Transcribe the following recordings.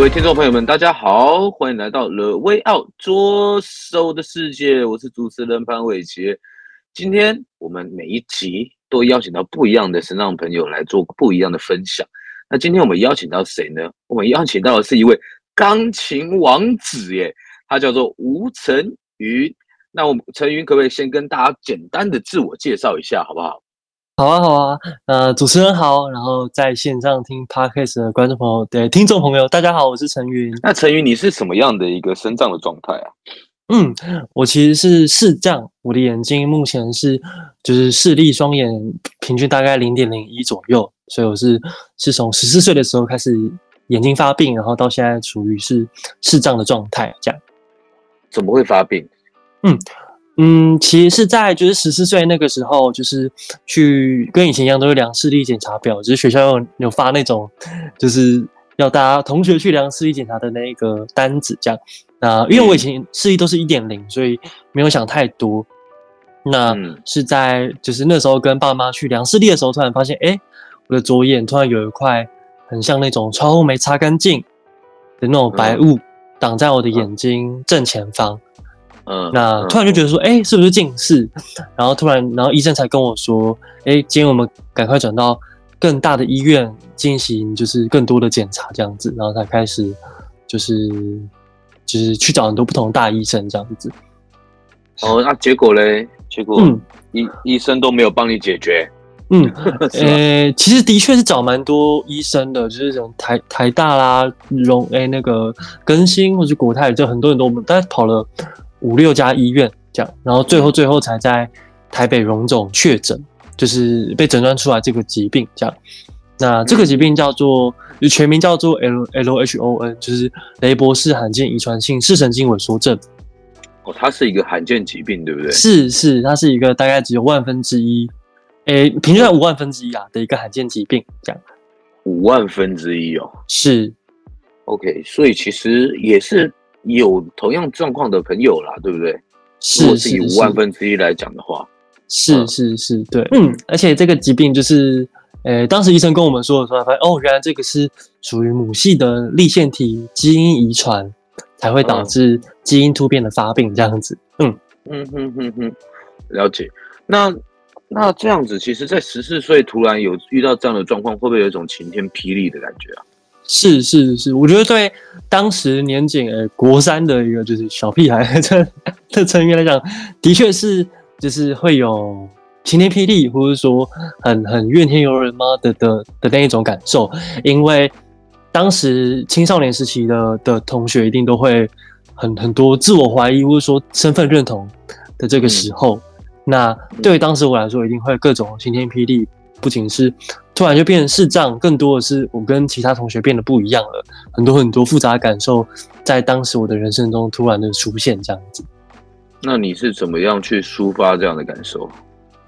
各位听众朋友们，大家好，欢迎来到 The Way Out 左手的世界，我是主持人潘伟杰。今天我们每一集都邀请到不一样的身障朋友来做不一样的分享。那今天我们邀请到谁呢？我们邀请到的是一位钢琴王子耶，他叫做吴承垠。那我们承垠可不可以先跟大家简单的自我介绍一下，好不好？好啊，好啊，呃，主持人好，然后在线上听 Podcast 的观众朋友，对，听众朋友，大家好，我是陈云。那陈云，你是什么样的一个身障的状态啊？嗯，我其实是视障，我的眼睛目前是就是视力双眼平均大概零点零一左右，所以我是是从十四岁的时候开始眼睛发病，然后到现在处于是视障的状态，这样。怎么会发病？嗯。嗯，其实是在就是十四岁那个时候，就是去跟以前一样，都是量视力检查表，就是学校有有发那种，就是要大家同学去量视力检查的那个单子，这样。那因为我以前视力都是一点零，所以没有想太多。那是在就是那时候跟爸妈去量视力的时候，突然发现，哎，我的左眼突然有一块很像那种窗户没擦干净的那种白雾挡在我的眼睛正前方。嗯，那突然就觉得说，哎、欸，是不是近视？然后突然，然后医生才跟我说，哎、欸，今天我们赶快转到更大的医院进行，就是更多的检查这样子，然后才开始，就是就是去找很多不同的大医生这样子。哦，那结果嘞？结果，嗯，医医生都没有帮你解决。嗯，呃、欸，其实的确是找蛮多医生的，就是这种台台大啦、荣哎、欸、那个更新或者国泰，就很多很多，我们大概跑了。五六家医院这样，然后最后最后才在台北荣总确诊，就是被诊断出来这个疾病这样。那这个疾病叫做，全名叫做 L L H O N，就是雷伯氏罕见遗传性视神经萎缩症。哦，它是一个罕见疾病，对不对？是是，它是一个大概只有万分之一，诶，平均在五万分之一啊的一个罕见疾病这样。五万分之一哦，是。OK，所以其实也是。有同样状况的朋友啦，对不对？是，如果是以五万分之一来讲的话，是是是，对，嗯，而且这个疾病就是，呃，当时医生跟我们说的时候，发现哦，原来这个是属于母系的立腺体基因遗传，才会导致基因突变的发病这样子。嗯嗯哼哼哼，了解。那那这样子，其实，在十四岁突然有遇到这样的状况，会不会有一种晴天霹雳的感觉啊？是是是，我觉得对当时年仅呃国三的一个就是小屁孩这 的成员来讲，的确是就是会有晴天霹雳，或者说很很怨天尤人吗的的的那一种感受。因为当时青少年时期的的同学一定都会很很多自我怀疑，或者说身份认同的这个时候，嗯、那对于当时我来说，一定会各种晴天霹雳。不仅是突然就变成视障，更多的是我跟其他同学变得不一样了，很多很多复杂的感受在当时我的人生中突然的出现，这样子。那你是怎么样去抒发这样的感受？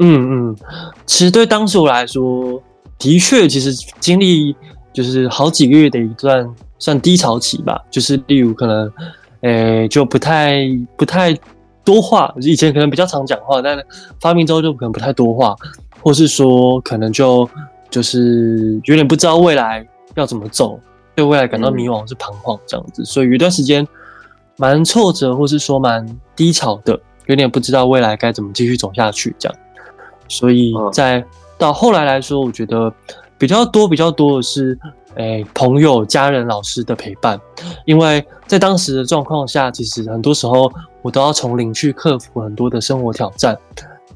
嗯嗯，其实对当时我来说，的确，其实经历就是好几个月的一段算低潮期吧，就是例如可能，诶、欸，就不太不太多话，以前可能比较常讲话，但发明之后就可能不太多话。或是说，可能就就是有点不知道未来要怎么走，对未来感到迷惘，是彷徨这样子，所以有一段时间蛮挫折，或是说蛮低潮的，有点不知道未来该怎么继续走下去这样。所以在到后来来说，我觉得比较多、比较多的是，诶，朋友、家人、老师的陪伴，因为在当时的状况下，其实很多时候我都要从零去克服很多的生活挑战。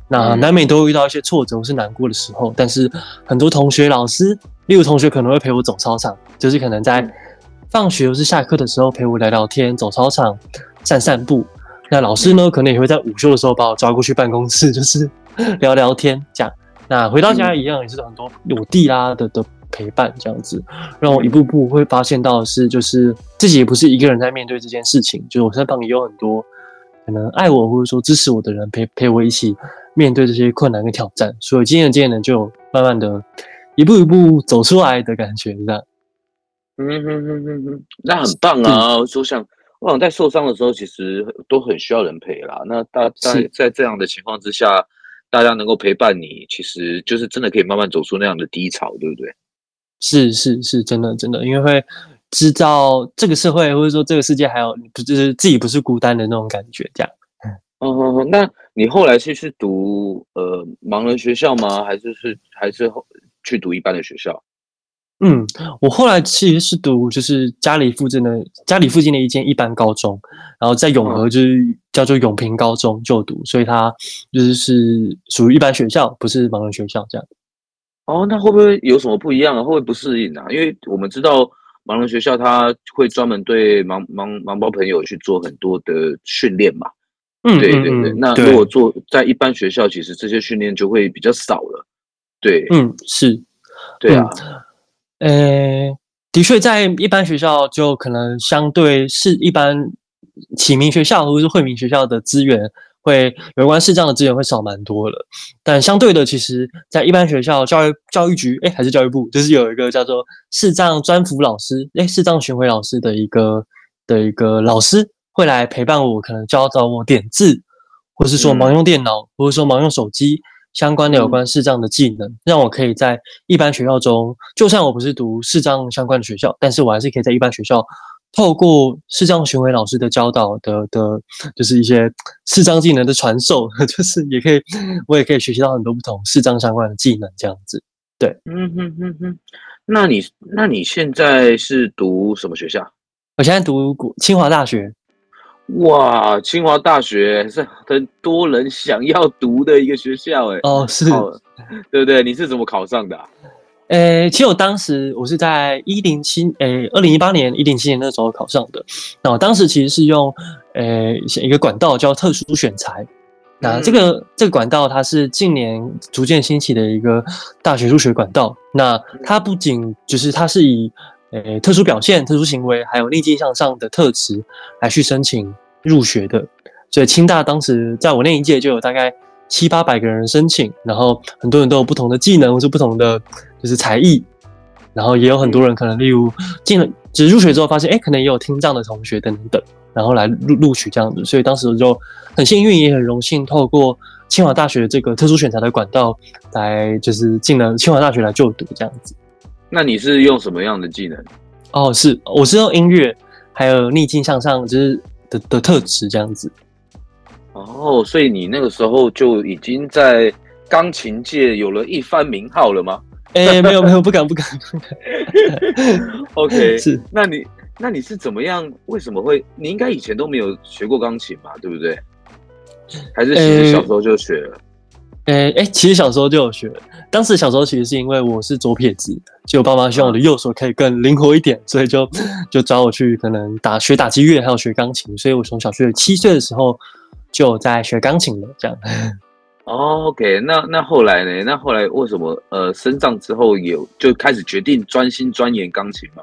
那难免都会遇到一些挫折或是难过的时候，但是很多同学、老师，例如同学可能会陪我走操场，就是可能在放学或是下课的时候陪我聊聊天，走操场散散步。那老师呢，可能也会在午休的时候把我抓过去办公室，就是聊聊天这样。那回到家一样也是很多有弟啦的的陪伴，这样子让我一步步会发现到的是，就是自己也不是一个人在面对这件事情，就是我身旁也有很多可能爱我或者说支持我的人陪陪我一起面对这些困难跟挑战，所以渐渐渐渐的就慢慢的一步一步走出来的感觉，这样。嗯哼哼哼哼，那很棒啊！我想，我想在受伤的时候，其实都很需要人陪啦。那大在在这样的情况之下，大家能够陪伴你，其实就是真的可以慢慢走出那样的低潮，对不对？是是是，真的真的，因为会知道这个社会或者说这个世界还有，不就是自己不是孤单的那种感觉，这样。嗯嗯嗯，那你后来是去读呃盲人学校吗？还是是还是去读一般的学校？嗯，我后来其实是读就是家里附近的家里附近的一间一般高中，然后在永和就是叫做永平高中就读，所以它就是是属于一般学校，不是盲人学校这样。哦，那会不会有什么不一样啊？会不会不适应啊？因为我们知道盲人学校它会专门对盲盲盲包朋友去做很多的训练嘛。嗯，对对对。那如果做在一般学校，其实这些训练就会比较少了。对，嗯，是，对啊。呃，的确，在一般学校就可能相对是一般启明学校或者是惠民学校的资源，会有关视障的资源会少蛮多了。但相对的，其实，在一般学校教育教育局，哎，还是教育部，就是有一个叫做视障专辅老师，哎，视障巡回老师的一个的一个老师会来陪伴我，可能教导我点字，或是说盲用电脑，嗯、或者说盲用手机。相关的有关视障的技能，嗯，让我可以在一般学校中，就算我不是读视障相关的学校，但是我还是可以在一般学校，透过视障巡回老师的教导的的，就是一些视障技能的传授，就是也可以，我也可以学习到很多不同视障相关的技能，这样子。对，嗯哼哼哼。那你那你现在是读什么学校？我现在读清华大学。哇，清华大学是很多人想要读的一个学校，哎，哦，是，对不对？你是怎么考上的啊？诶，其实我当时我是在一零七，诶，二零一八年一零七年那时候考上的。那我当时其实是用，诶，一个管道叫特殊选材。那这个、嗯、这个管道它是近年逐渐兴起的一个大学入学管道。那它不仅就是它是以诶，特殊表现、特殊行为，还有逆境向上的特质来去申请入学的。所以清大当时在我那一届就有大概七八百个人申请，然后很多人都有不同的技能或是不同的就是才艺，然后也有很多人可能例如进了，只入学之后发现，哎，可能也有听障的同学等等，然后来录录取这样子。所以当时就很幸运，也很荣幸，透过清华大学这个特殊选才的管道来，就是进了清华大学来就读这样子。那你是用什么样的技能？哦，是我是用音乐，还有逆境向上，就是的的特质这样子。哦，所以你那个时候就已经在钢琴界有了一番名号了吗？哎、欸，没有没有，不敢不敢。OK，是。那你那你是怎么样？为什么会？你应该以前都没有学过钢琴吧？对不对？还是其实小时候就学了？哎、欸、哎、欸，其实小时候就有学。当时小时候其实是因为我是左撇子，就我爸妈希望我的右手可以更灵活一点，所以就就找我去可能打学打击乐，还有学钢琴。所以我从小学七岁的时候就在学钢琴了。这样。哦，OK，那那后来呢？那后来为什么呃，升上之后有就开始决定专心钻研钢琴吗？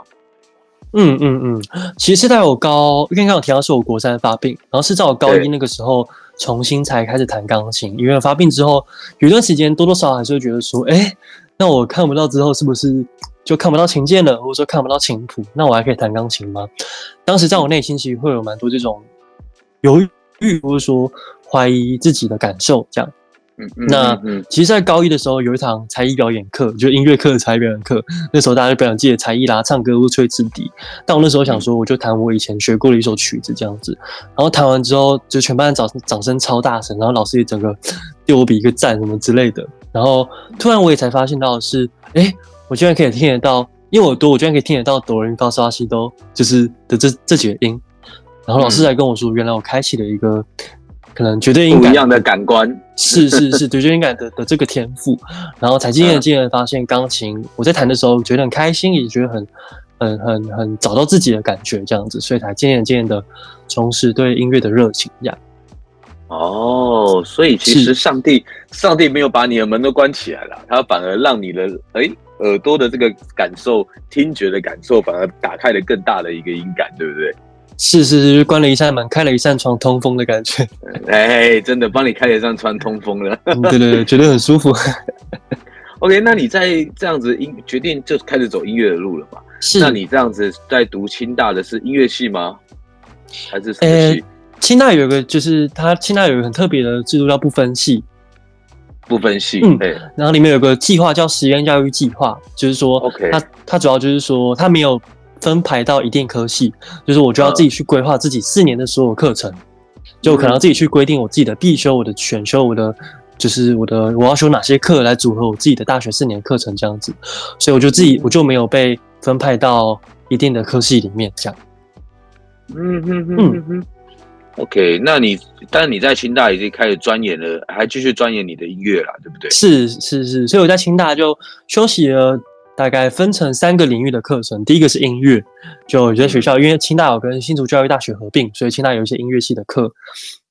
嗯嗯嗯，其实是在我高，刚刚有提到是我国三发病，然后是在我高一那个时候。重新才开始弹钢琴，因为发病之后有一段时间多多少少还是会觉得说，哎、那我看不到之后是不是就看不到琴键了，或者说看不到琴谱，那我还可以弹钢琴吗？当时在我内心其实会有蛮多这种犹豫，或者说怀疑自己的感受，这样。嗯嗯，那其实，在高一的时候有一堂才艺表演课，就音乐课的才艺表演课。那时候大家就表演自己的才艺啦，唱歌或吹纸笛。但我那时候想说，我就弹我以前学过的一首曲子这样子。然后弹完之后，就全班掌掌声超大声，然后老师也整个 对我比一个赞什么之类的。然后突然我也才发现到的是，哎，我居然可以听得到，因为我多，我居然可以听得到哆来咪发嗦拉西哆，就是的这这几个音。然后老师还跟我说，原来我开启了一个。可能绝对音感不一样的感官，是是是，绝对音感的 的这个天赋，然后才渐渐渐渐发现钢琴，我在弹的时候觉得很开心，也觉得很很很很找到自己的感觉这样子，所以才渐渐渐渐的重拾对音乐的热情这样。哦，所以其实上帝上帝没有把你的门都关起来了，他反而让你的哎耳朵的这个感受、听觉的感受，反而打开了更大的一个音感，对不对？是是是，关了一扇门，开了一扇窗，通风的感觉。哎，真的帮你开了一扇窗，通风了。嗯、对对对，觉得很舒服。OK，那你在这样子音决定就开始走音乐的路了吧？是。那你这样子在读清大的是音乐系吗？还是什么系？清大有一个，就是它清大有一个很特别的制度叫不分系。不分系，嗯，对。然后里面有个计划叫实验教育计划，就是说，OK，它它主要就是说，它没有分排到一定科系，就是我就要自己去规划自己四年的所有课程，嗯、就可能要自己去规定我自己的必修、我的选修、我的就是我的我要修哪些课来组合我自己的大学四年课程这样子。所以我就自己我就没有被分派到一定的科系里面这样。嗯哼哼哼哼。OK，那你但你在清大已经开始钻研了，还继续钻研你的音乐啦，对不对？是是是，所以我在清大就休息了，大概分成三个领域的课程。第一个是音乐，就有些学校，因为清大有跟新竹教育大学合并，所以清大有一些音乐系的课。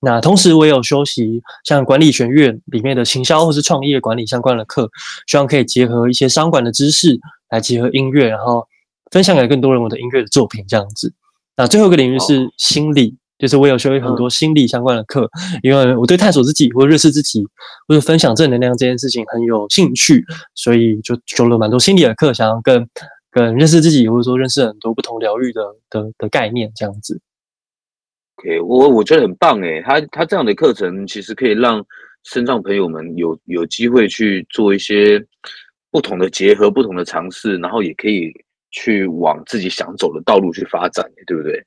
那同时我也有修习像管理学院里面的行销或是创业管理相关的课，希望可以结合一些商管的知识来结合音乐，然后分享给更多人我的音乐的作品这样子。那最后一个领域是心理。就是我有学会很多心理相关的课，因为我对探索自己或者认识自己或者分享正能量这件事情很有兴趣，所以就修了蛮多心理的课，想要更更认识自己，或者说认识很多不同疗愈的的的概念这样子。OK，我我觉得很棒诶，他他这样的课程其实可以让身障朋友们有有机会去做一些不同的结合、不同的尝试，然后也可以去往自己想走的道路去发展，对不对？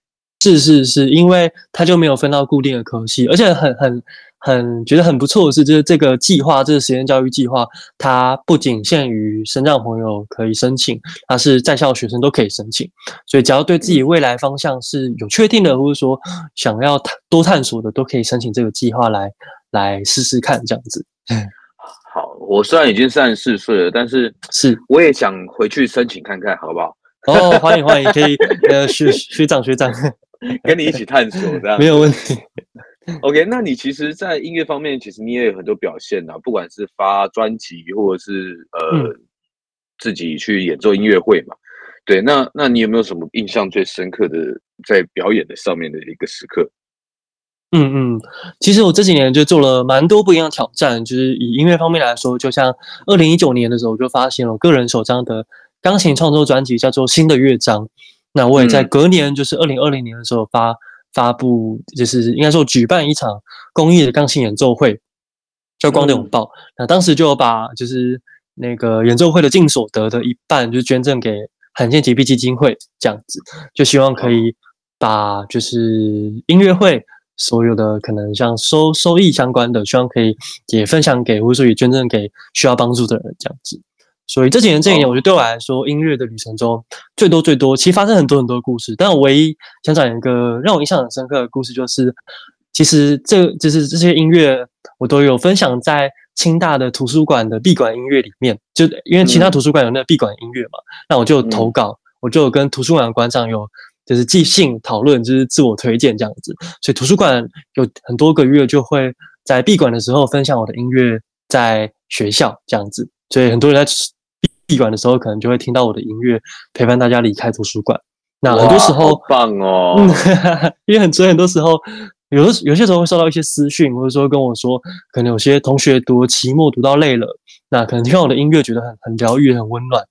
是是是，因为他就没有分到固定的科系，而且很很很觉得很不错的是，就是这个计划，这个实验教育计划，它不仅限于身障朋友可以申请，它是在校学生都可以申请，所以只要对自己未来方向是有确定的，或者说想要多探索的，都可以申请这个计划来来试试看这样子。好，我虽然已经三十四岁了，但是是我也想回去申请看看，好不好？哦，欢迎欢迎，可以呃学学长学长。跟你一起探索，这样没有问题。OK，那你其实，在音乐方面，其实你也有很多表现啊，不管是发专辑，或者是呃、嗯、自己去演奏音乐会嘛。对，那那你有没有什么印象最深刻的在表演的上面的一个时刻？嗯嗯，其实我这几年就做了蛮多不一样的挑战，就是以音乐方面来说，就像二零一九年的时候，我就发行了我个人首张的钢琴创作专辑，叫做《新的乐章》。那我也在隔年，就是二零二零年的时候发发布，就是应该说举办一场公益的钢琴演奏会，叫《光的拥抱》。那当时就有把就是那个演奏会的净所得的一半，就捐赠给罕见疾病基金会，这样子，就希望可以把就是音乐会所有的可能像收收益相关的，希望可以也分享给或者说也捐赠给需要帮助的人，这样子。所以这几年这一年，我觉得对我来说，音乐的旅程中最多最多，其实发生很多很多故事。但我唯一想讲一个让我印象很深刻的故事，就是其实这就是这些音乐，我都有分享在清大的图书馆的闭馆音乐里面。就因为其他图书馆有那个闭馆音乐嘛，那我就投稿，我就跟图书馆的馆长有就是即兴讨论，就是自我推荐这样子。所以图书馆有很多个月就会在闭馆的时候分享我的音乐在学校这样子，所以很多人在。闭馆的时候，可能就会听到我的音乐陪伴大家离开图书馆。那很多时候，棒哦，嗯，因为很所以很多时候，有的有些时候会收到一些私讯，或者说跟我说，可能有些同学读期末读到累了，那可能听到我的音乐觉得很很疗愈、很温暖，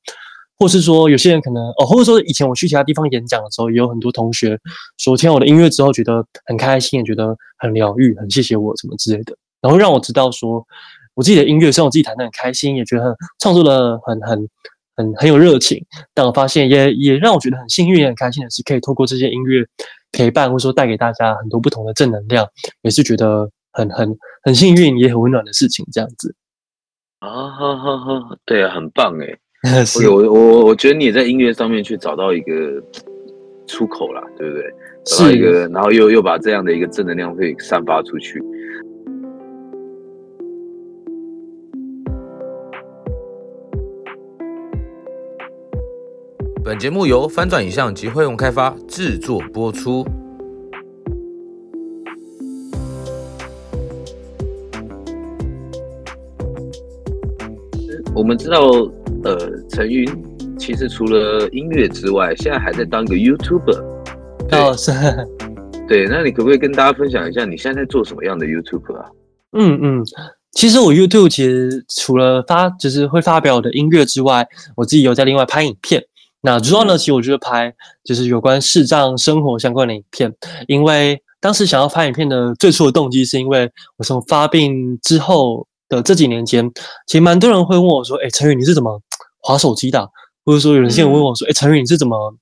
或是说有些人可能哦，或者说以前我去其他地方演讲的时候，也有很多同学说听我的音乐之后觉得很开心，也觉得很疗愈，很谢谢我什么之类的，然后让我知道说。我自己的音乐，虽然我自己弹得很开心，也觉得很创作的很很很很有热情，但我发现也也让我觉得很幸运、也很开心的是，可以透过这些音乐陪伴，或者说带给大家很多不同的正能量，也是觉得很很很幸运，也很温暖的事情。这样子啊，哈哈哈，对啊，很棒哎，是我我我觉得你也在音乐上面去找到一个出口啦，对不对？找到一个，然后又又把这样的一个正能量会散发出去。本节目由翻转影像及辉洪开发制作播出。我们知道呃，陈云其实除了音乐之外，现在还在当一个 YouTuber。哦，是。对，那你可不可以跟大家分享一下你现在在做什么样的 YouTuber 啊？嗯嗯，其实我 YouTube 其实除了发就是会发表我的音乐之外，我自己有在另外拍影片。那主要呢，其实我就是拍就是有关视障生活相关的影片，因为当时想要拍影片的最初的动机，是因为我从发病之后的这几年间，其实蛮多人会问我说：“哎，陈宇你是怎么划手机的？”或者说有人现在问我说：“哎，陈宇你是怎么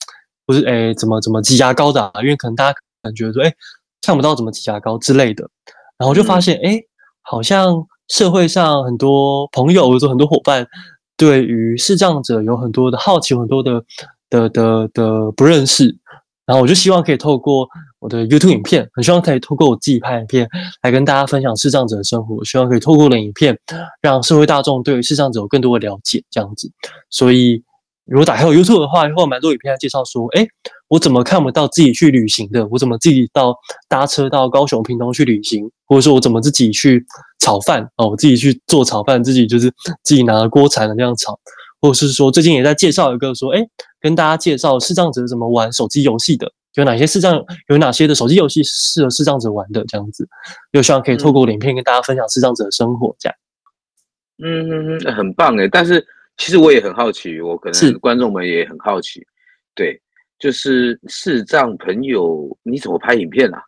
不是哎怎么怎么挤牙膏的？”因为可能大家感觉说：“哎，看不到怎么挤牙膏之类的。”然后我就发现，哎，好像社会上很多朋友或者说很多伙伴。对于视障者有很多的好奇，很多的的的的不认识，然后我就希望可以透过我的 YouTube 影片，很希望可以透过我自己拍影片来跟大家分享视障者的生活，希望可以透过的影片让社会大众对于视障者有更多的了解，这样子，所以。如果打开我 YouTube 的话，会有蛮多影片在介绍说，哎，我怎么看不到自己去旅行的？我怎么自己到搭车到高雄、屏东去旅行？或者说我怎么自己去炒饭？哦，我自己去做炒饭，自己就是自己拿锅铲的这样炒。或者是说，最近也在介绍一个说，哎，跟大家介绍视障者怎么玩手机游戏的，有哪些视障，有哪些的手机游戏是适合视障者玩的？这样子，又希望可以透过影片跟大家分享视障者的生活，这样。嗯嗯嗯，很棒诶，但是。其实我也很好奇，我可能观众们也很好奇，对，就是视障朋友你怎么拍影片啊？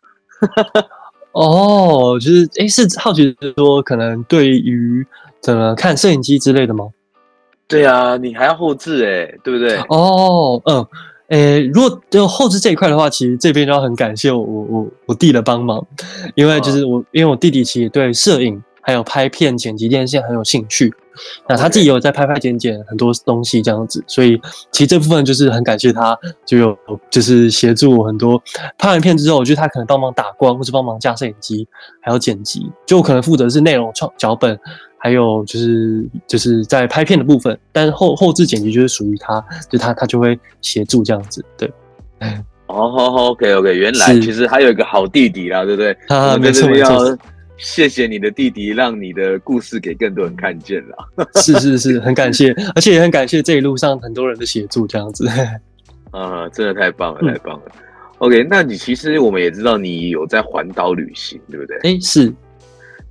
哦，就是哎，是好奇是说，可能对于怎么看摄影机之类的吗？对啊，你还要后置哎，对不对？哦，嗯，哎，如果就后置这一块的话，其实这边就要很感谢我我我我弟的帮忙，因为就是我，哦、因为我弟弟其实对摄影还有拍片剪辑这件事很有兴趣。那他自己有在拍拍剪剪很多东西这样子，所以其实这部分就是很感谢他，就有就是协助我很多。拍完片之后，我觉得他可能帮忙打光，或是帮忙架摄影机，还有剪辑，就可能负责是内容创脚本，还有就是就是在拍片的部分，但是后后置剪辑就是属于他，就他他就会协助这样子。对，哦，好好，OK OK，原来其实还有一个好弟弟啦，对不对？啊，没错没错。谢谢你的弟弟，让你的故事给更多人看见了。是是是，很感谢，而且也很感谢这一路上很多人的协助，这样子。啊，真的太棒了，太棒了。嗯、OK，那你其实我们也知道你有在环岛旅行，对不对？哎，是。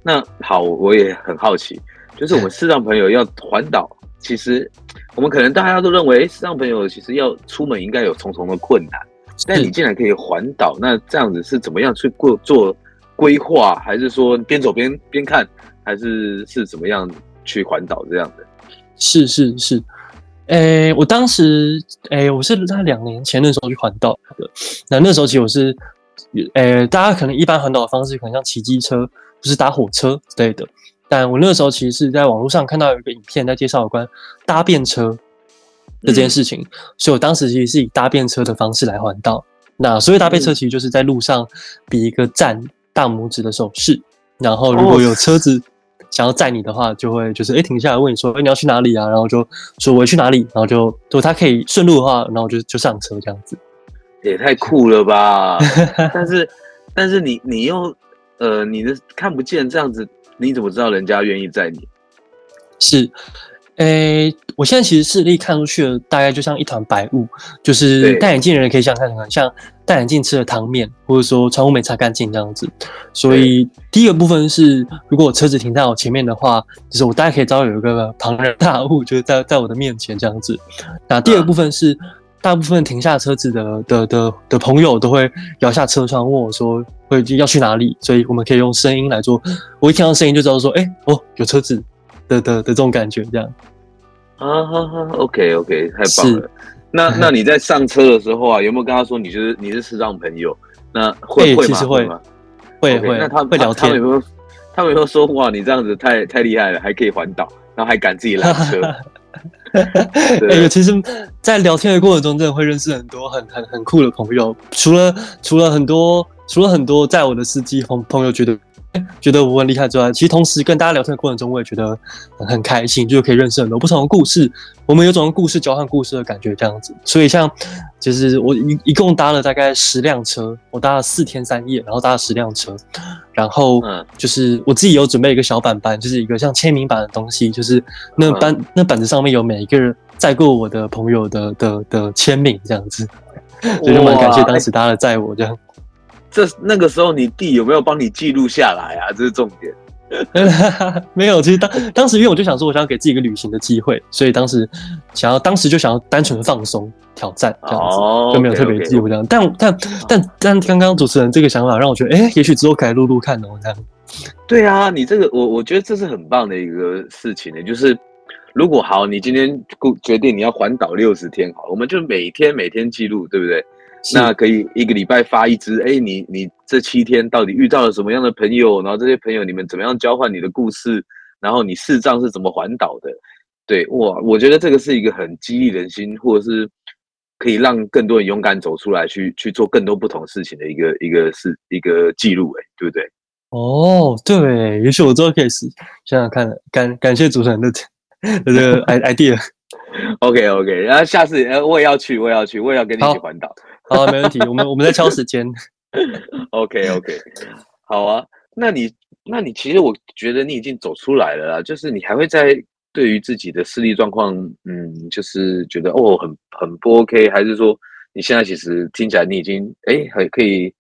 那好，我也很好奇，就是我们视障朋友要环岛，其实我们可能大家都认为，视障朋友其实要出门应该有重重的困难，但你竟然可以环岛，那这样子是怎么样去过做？规划还是说边走边边看，还是是怎么样去环岛这样的？是是是，诶、欸，我当时诶、欸，我是在两年前的时候去环岛的。那那时候其实我是，诶、欸，大家可能一般环岛的方式可能像骑机车，就是搭火车之类的。但我那时候其实是在网络上看到有一个影片在介绍有关搭便车的这件事情，嗯、所以我当时其实是以搭便车的方式来环岛。那所谓搭便车其实就是在路上比一个站。大拇指的手势，然后如果有车子想要载你的话，就会就是哎停下来问你说，哎你要去哪里啊？然后就说我要去哪里，然后就如果他可以顺路的话，然后就就上车这样子，也太酷了吧！但是但是你你又呃你的看不见这样子，你怎么知道人家愿意载你？是。诶、欸，我现在其实视力看出去了，大概就像一团白雾，就是戴眼镜的人可以想象成像戴眼镜吃了汤面，或者说窗户没擦干净这样子。所以第一个部分是，如果我车子停在我前面的话，就是我大概可以知道有一个庞然大物，就是在在我的面前这样子。那第二部分是，大部分停下车子的的的的朋友都会摇下车窗问我说，会要去哪里？所以我们可以用声音来做，我一听到声音就知道说，哎、欸，哦，有车子。的的的这种感觉，这样啊，哈哈，OK OK，太棒了。那那你在上车的时候啊，有没有跟他说你就是你是视障朋友？那会、欸、会吗？会吗？会会。那他会聊天，他们有没有？他们有没有说哇，你这样子太太厉害了，还可以环岛，然后还敢自己拦车？哎其实，在聊天的过程中，真的会认识很多很很很酷的朋友。除了除了很多除了很多在我的司机朋朋友觉得。觉得我很厉害之外，其实同时跟大家聊天的过程中，我也觉得很开心，就是可以认识很多不同的故事。我们有种故事交换故事的感觉，这样子。所以像就是我一一共搭了大概十辆车，我搭了四天三夜，然后搭了十辆车，然后就是我自己有准备一个小板板，就是一个像签名板的东西，就是那板、嗯、那板子上面有每一个人载过我的朋友的的的签名这样子，所以就蛮感谢当时搭了载我这样。这那个时候你弟有没有帮你记录下来啊？这是重点。没有，其实当当时因为我就想说，我想要给自己一个旅行的机会，所以当时想要，当时就想要单纯的放松、挑战这样子，oh, 就没有特别记录这样。Okay, okay. 但但但但刚刚主持人这个想法让我觉得，哎，也许之后可以录录看哦，这样。对啊，你这个我我觉得这是很棒的一个事情呢。就是如果好，你今天决定你要环岛六十天，好，我们就每天每天记录，对不对？那可以一个礼拜发一支，哎，你你这七天到底遇到了什么样的朋友？然后这些朋友你们怎么样交换你的故事？然后你视障是怎么环岛的？对，哇，我觉得这个是一个很激励人心，或者是可以让更多人勇敢走出来，去去做更多不同事情的一个一个是一个记录，哎，对不对？哦，对，也许我之后可以试想想看，感感谢主持人的这个 idea。OK OK，然后下次我也要去，我也要去，我也要跟你一起环岛。好，好，没问题。我们我们在敲时间。OK OK，好啊。那你那你其实我觉得你已经走出来了啦，就是你还会在对于自己的视力状况，嗯，就是觉得哦很很不 OK，还是说你现在其实听起来你已经哎很可以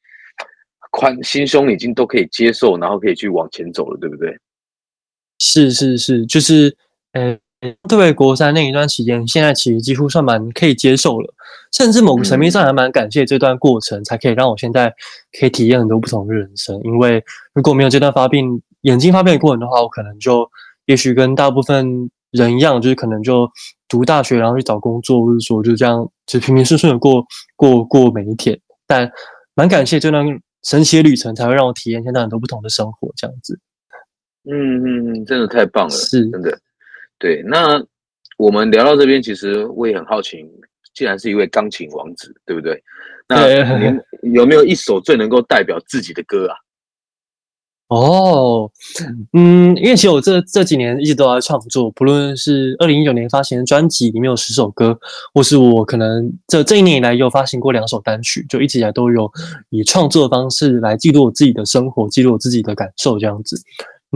宽心胸已经都可以接受，然后可以去往前走了，对不对？是是是，就是呃。特别国三那一段期间，现在其实几乎算蛮可以接受了，甚至某个层面上还蛮感谢这段过程，才可以让我现在可以体验很多不同的人生。因为如果没有这段发病、眼睛发病的过程的话，我可能就也许跟大部分人一样，就是可能就读大学，然后去找工作，或者说就这样就平平顺顺的过过过每一天。但蛮感谢这段神奇的旅程，才会让我体验现在很多不同的生活，这样子。嗯嗯嗯，真的太棒了，是真的。对，那我们聊到这边，其实我也很好奇，既然是一位钢琴王子，对不对？那你有没有一首最能够代表自己的歌啊？哦，嗯，因为其实我这这几年一直都在创作，不论是二零一九年发行的专辑里面有十首歌，或是我可能这这一年以来有发行过两首单曲，就一直以来都有以创作的方式来记录我自己的生活，记录我自己的感受，这样子。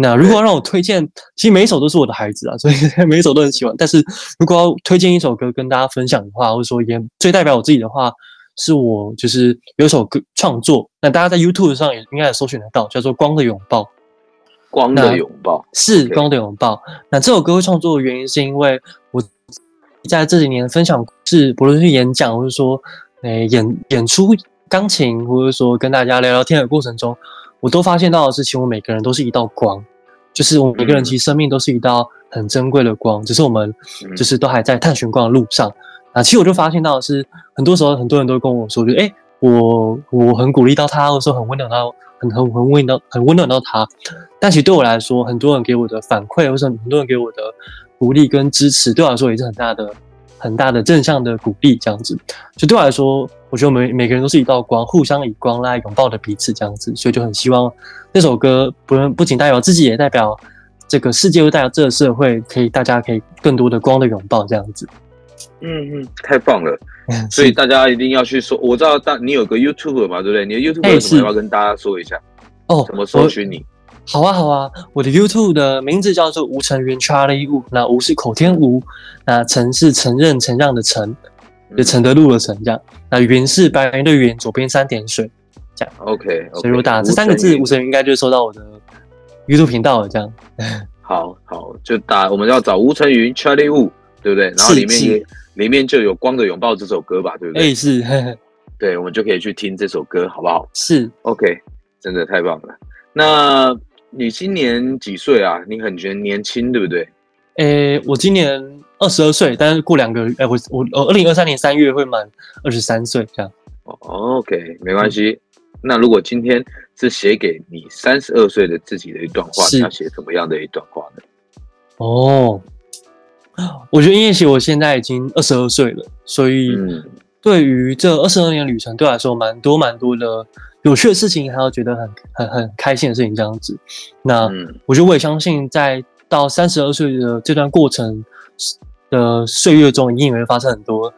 那如果要让我推荐，其实每一首都是我的孩子啊，所以 每一首都很喜欢。但是如果要推荐一首歌跟大家分享的话，或者说也最代表我自己的话，是我就是有一首歌创作。那大家在 YouTube 上也应该也搜寻得到，叫做《光的拥抱》。光的拥抱是光的拥抱。那这首歌会创作的原因，是因为我在这几年分享是，不论是演讲，或者说诶演演出钢琴，或者说跟大家聊聊天的过程中。我都发现到的是，其实我们每个人都是一道光，就是我们每个人其实生命都是一道很珍贵的光，只是我们就是都还在探寻光的路上。啊，其实我就发现到的是，很多时候很多人都跟我说，就诶，我我很鼓励到他，或者说很温暖到，很很很温暖到，很温暖到他。但其实对我来说，很多人给我的反馈，或者很多人给我的鼓励跟支持，对我来说也是很大的。很大的正向的鼓励，这样子，就对我来说，我觉得每每个人都是一道光，互相以光来拥抱的彼此，这样子，所以就很希望那首歌不能不仅代表自己，也代表这个世界，又代表这个社会，可以大家可以更多的光的拥抱，这样子。嗯嗯，太棒了，所以大家一定要去搜。我知道大你有个 YouTube 嘛，对不对？你的 YouTube 有什么要跟大家说一下？哦，怎么搜寻你？好啊，好啊，我的 YouTube 的名字叫做吴承云 Charlie Wu，那吴是口天吴，那承是承认承让的承，就承德路的承这样。那云是白云的云，左边三点水这样。OK，, okay 所以我打这三个字，吴承云应该就收到我的 YouTube 频道了这样。好好，就打我们要找吴承云 Charlie Wu，对不对？然后里面也里面就有《光的拥抱》这首歌吧，对不对？哎，是。对，我们就可以去听这首歌，好不好？是。OK，真的太棒了。那。你今年几岁啊？你很觉得年轻，对不对？诶、欸，我今年二十二岁，但是过两个月，诶、欸，我我呃，二零二三年三月会满二十三岁，这样。哦，OK，没关系。嗯、那如果今天是写给你三十二岁的自己的一段话，你要写什么样的一段话呢？哦，我觉得因为其实我现在已经二十二岁了，所以对于这二十二年旅程，对我来说蛮多蛮多的。有趣的事情，还要觉得很很很开心的事情，这样子。那、嗯、我觉得我也相信，在到三十二岁的这段过程的岁月中，一定会发生很多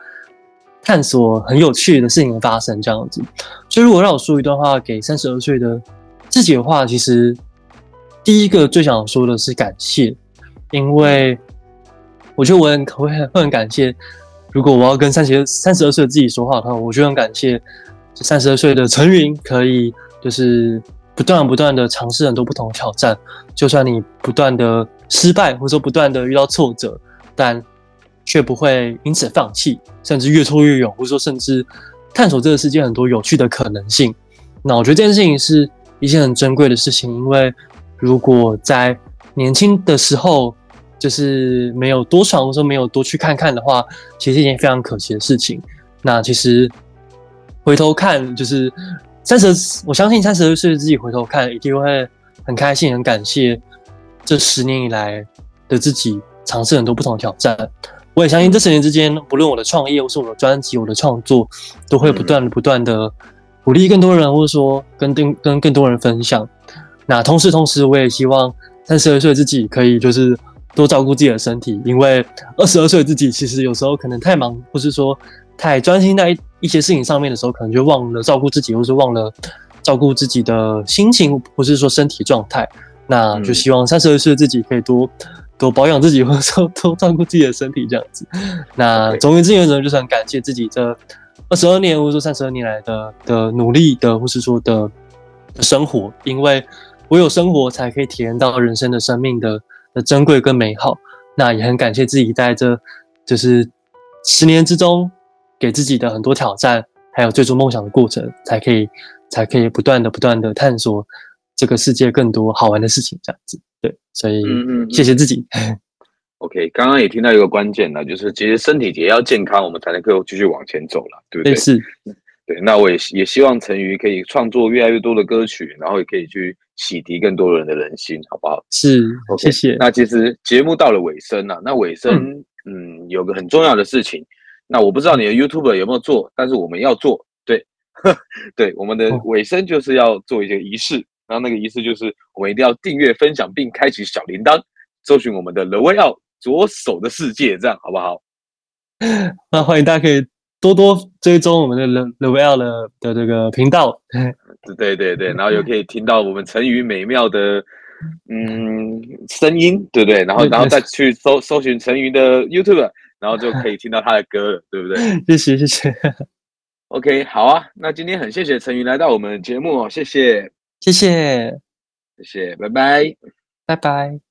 探索很有趣的事情的发生这样子。所以如果让我说一段话给三十二岁的自己的话，其实第一个最想说的是感谢，因为我觉得我很会很感谢。如果我要跟三十三十二岁的自己说话的话，我就很感谢三十二岁的陈云，可以就是不断不断的尝试很多不同的挑战，就算你不断的失败，或者说不断的遇到挫折，但却不会因此放弃，甚至越挫越勇，或者说甚至探索这个世界很多有趣的可能性。那我觉得这件事情是一件很珍贵的事情，因为如果在年轻的时候，就是没有多闯，或者说没有多去看看的话，其实是一件非常可惜的事情。那其实回头看，就是三十，我相信三十二岁的自己回头看，一定会很开心、很感谢这十年以来的自己，尝试很多不同的挑战。我也相信这十年之间，不论我的创业，或是我的专辑、我的创作，都会不断的、不断的鼓励更多人，或者说跟更跟更多人分享。那同时，同时，我也希望三十二岁的自己可以就是。多照顾自己的身体，因为二十二岁的自己其实有时候可能太忙，或是说太专心在一些事情上面的时候，可能就忘了照顾自己，或是忘了照顾自己的心情，或是说身体状态。那就希望三十二岁的自己可以多多保养自己，或者说多照顾自己的身体，这样子。那总而言之，就是很感谢自己这二十二年，或者说三十二年来的的努力的，或是说的的生活，因为唯有生活才可以体验到人生的生命的。的珍贵跟美好，那也很感谢自己在这就是十年之中给自己的很多挑战，还有追逐梦想的过程，才可以才可以不断的不断的探索这个世界更多好玩的事情，这样子。对，所以嗯嗯，谢谢自己。OK，刚刚也听到一个关键呢，就是其实身体也要健康，我们才能够继续往前走了，对不对？是。对，那我也也希望陈瑜可以创作越来越多的歌曲，然后也可以去洗涤更多人的人心，好不好？是，okay, 谢谢。那其实节目到了尾声了，那尾声，嗯，嗯，有个很重要的事情，那我不知道你的 YouTube 有没有做，但是我们要做，对，对，我们的尾声就是要做一些仪式，然后那个仪式就是我们一定要订阅、分享并开启小铃铛，搜寻我们的 The Way Out 左手的世界，这样好不好？那欢迎大家可以。多多追踪我们的 The Way Out 的的这个频道，对对对，然后又 可以听到我们成语美妙的嗯声音，对不对？然后然后再去搜搜寻陈云的 YouTube，然后就可以听到他的歌了，对不对？谢谢谢谢。OK，好啊，那今天很谢谢陈云来到我们的节目哦，谢谢谢谢谢谢，拜拜拜拜。